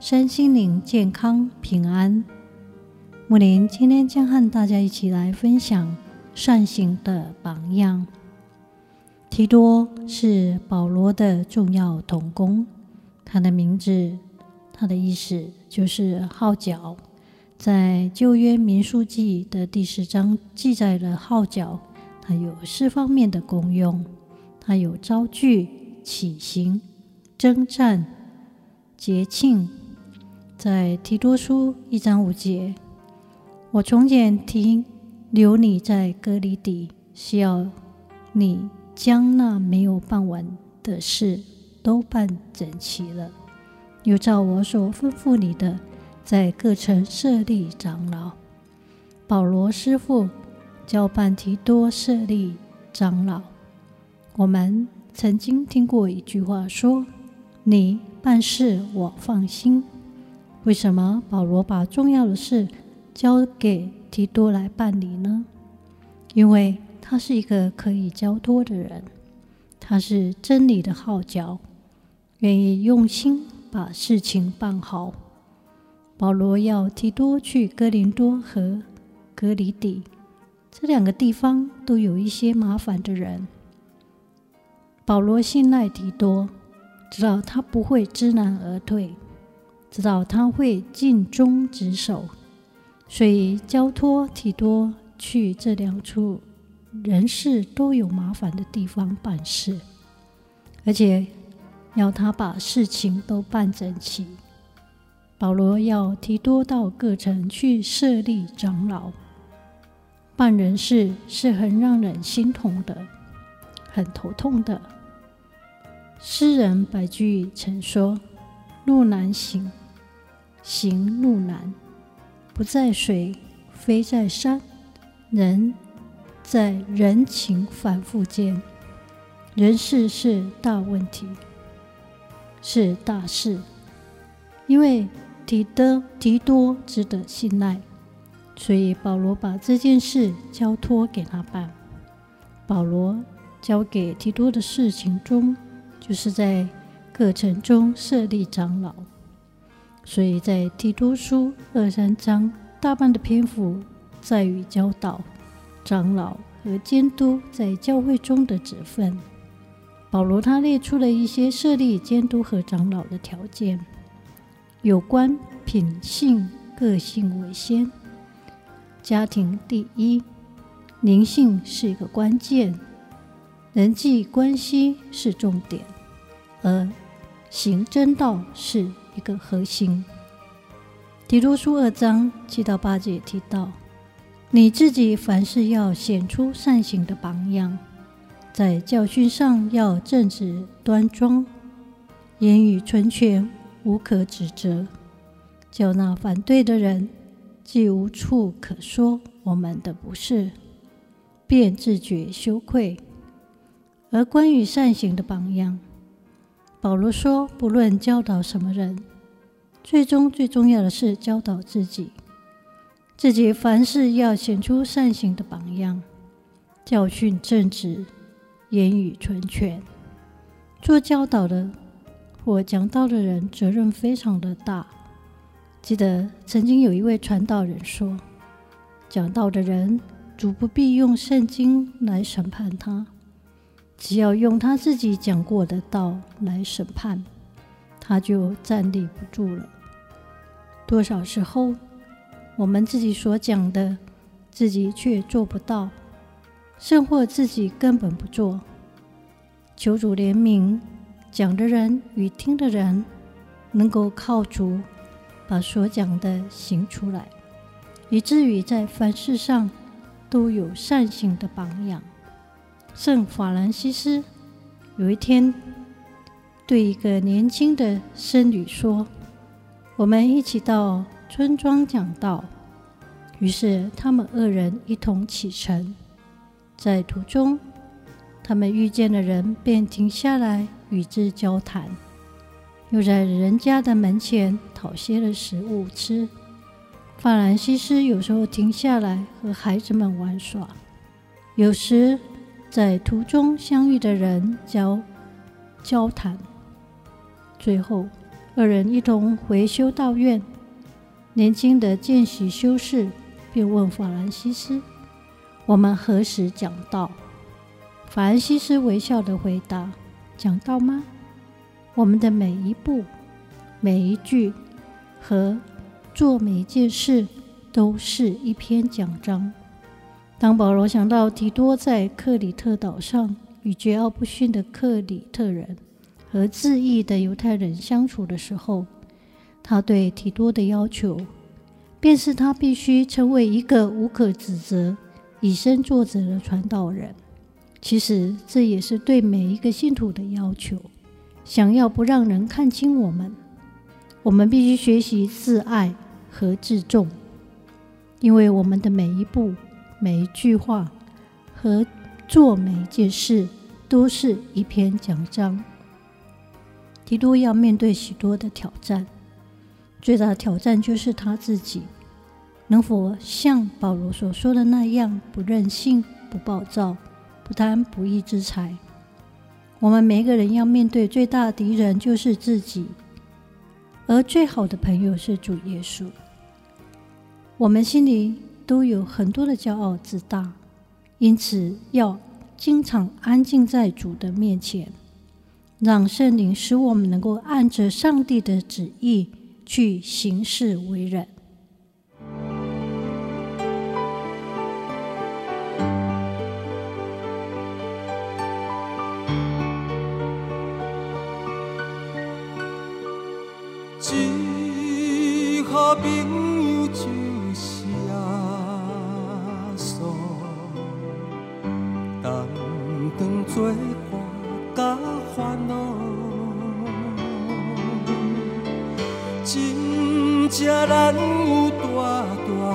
身心灵健康平安。木林今天将和大家一起来分享善行的榜样。提多是保罗的重要同工，他的名字，他的意思就是号角。在旧约民数记的第十章记载了号角，它有四方面的功用，它有招聚、起行、征战、节庆。在提多书一章五节，我从前停留你在哥林底，是要你将那没有办完的事都办整齐了。又照我所吩咐你的，在各城设立长老。保罗师傅交办提多设立长老。我们曾经听过一句话说：“你办事我放心。”为什么保罗把重要的事交给提多来办理呢？因为他是一个可以交托的人，他是真理的号角，愿意用心把事情办好。保罗要提多去哥林多和革哩底这两个地方，都有一些麻烦的人。保罗信赖提多，知道他不会知难而退。知道他会尽忠职守，所以交托提多去这两处人事都有麻烦的地方办事，而且要他把事情都办整齐。保罗要提多到各城去设立长老，办人事是很让人心痛的，很头痛的。诗人白居易曾说：“路难行。”行路难，不在水，非在山，人在人情反复间。人事是大问题，是大事，因为提多提多值得信赖，所以保罗把这件事交托给他办。保罗交给提多的事情中，就是在各城中设立长老。所以在提多书二三章，大半的篇幅在于教导长老和监督在教会中的职分。保罗他列出了一些设立监督和长老的条件，有关品性、个性为先，家庭第一，灵性是一个关键，人际关系是重点，而行真道是。一个核心，提多书二章七到八节提到，你自己凡事要显出善行的榜样，在教训上要正直端庄，言语纯全，无可指责，叫那反对的人既无处可说我们的不是，便自觉羞愧。而关于善行的榜样，保罗说：“不论教导什么人，最终最重要的是教导自己。自己凡事要显出善行的榜样，教训正直，言语纯全。做教导的或讲道的人，责任非常的大。记得曾经有一位传道人说：讲道的人，主不必用圣经来审判他。”只要用他自己讲过的道来审判，他就站立不住了。多少时候，我们自己所讲的，自己却做不到，甚或自己根本不做。求主怜悯，讲的人与听的人，能够靠主把所讲的行出来，以至于在凡事上都有善行的榜样。圣法兰西斯有一天对一个年轻的僧侣说：“我们一起到村庄讲道。于是他们二人一同启程，在途中，他们遇见了人，便停下来与之交谈，又在人家的门前讨些了食物吃。法兰西斯有时候停下来和孩子们玩耍，有时在途中相遇的人交交谈，最后二人一同回修道院。年轻的见习修士。便问法兰西斯：“我们何时讲道？”法兰西斯微笑地回答：“讲道吗？我们的每一步、每一句和做每一件事，都是一篇讲章。”当保罗想到提多在克里特岛上与桀骜不驯的克里特人和自义的犹太人相处的时候，他对提多的要求。便是他必须成为一个无可指责、以身作则的传道人。其实这也是对每一个信徒的要求。想要不让人看清我们，我们必须学习自爱和自重，因为我们的每一步、每一句话和做每一件事，都是一篇讲章。提多要面对许多的挑战。最大的挑战就是他自己能否像保罗所说的那样，不任性、不暴躁、不贪不义之财。我们每一个人要面对最大的敌人就是自己，而最好的朋友是主耶稣。我们心里都有很多的骄傲自大，因此要经常安静在主的面前，让圣灵使我们能够按着上帝的旨意。去行事为人。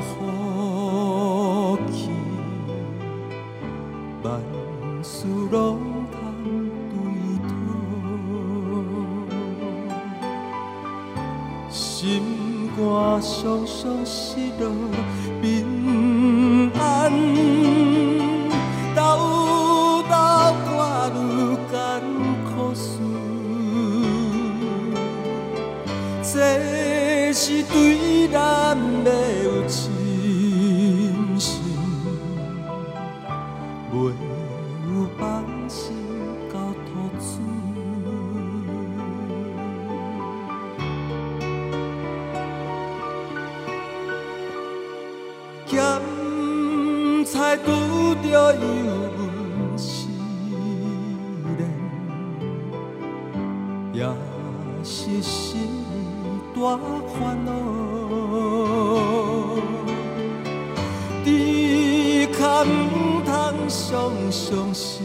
福气，万事拢通对头，心肝双双失落咸菜拄着油温试炼，也是心。大烦恼，只可唔通常常失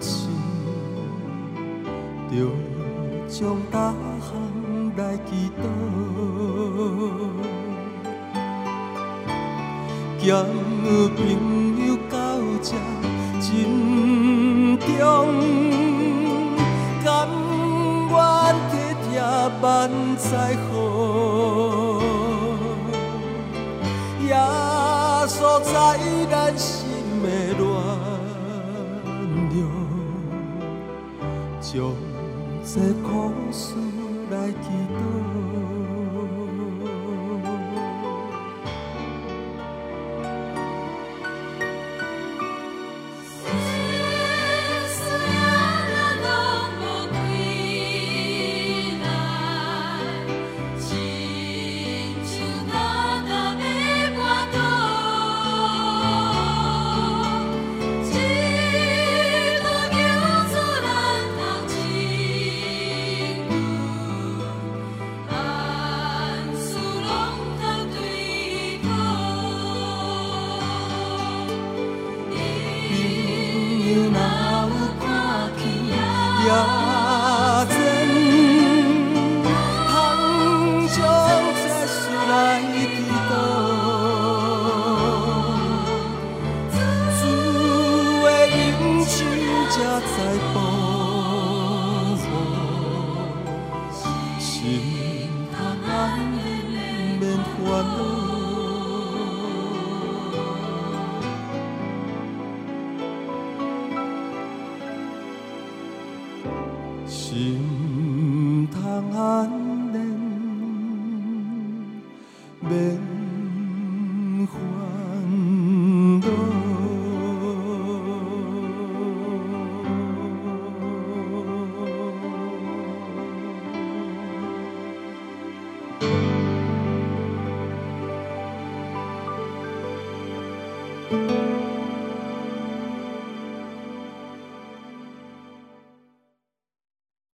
志，着将大项来祈祷，也无平呀。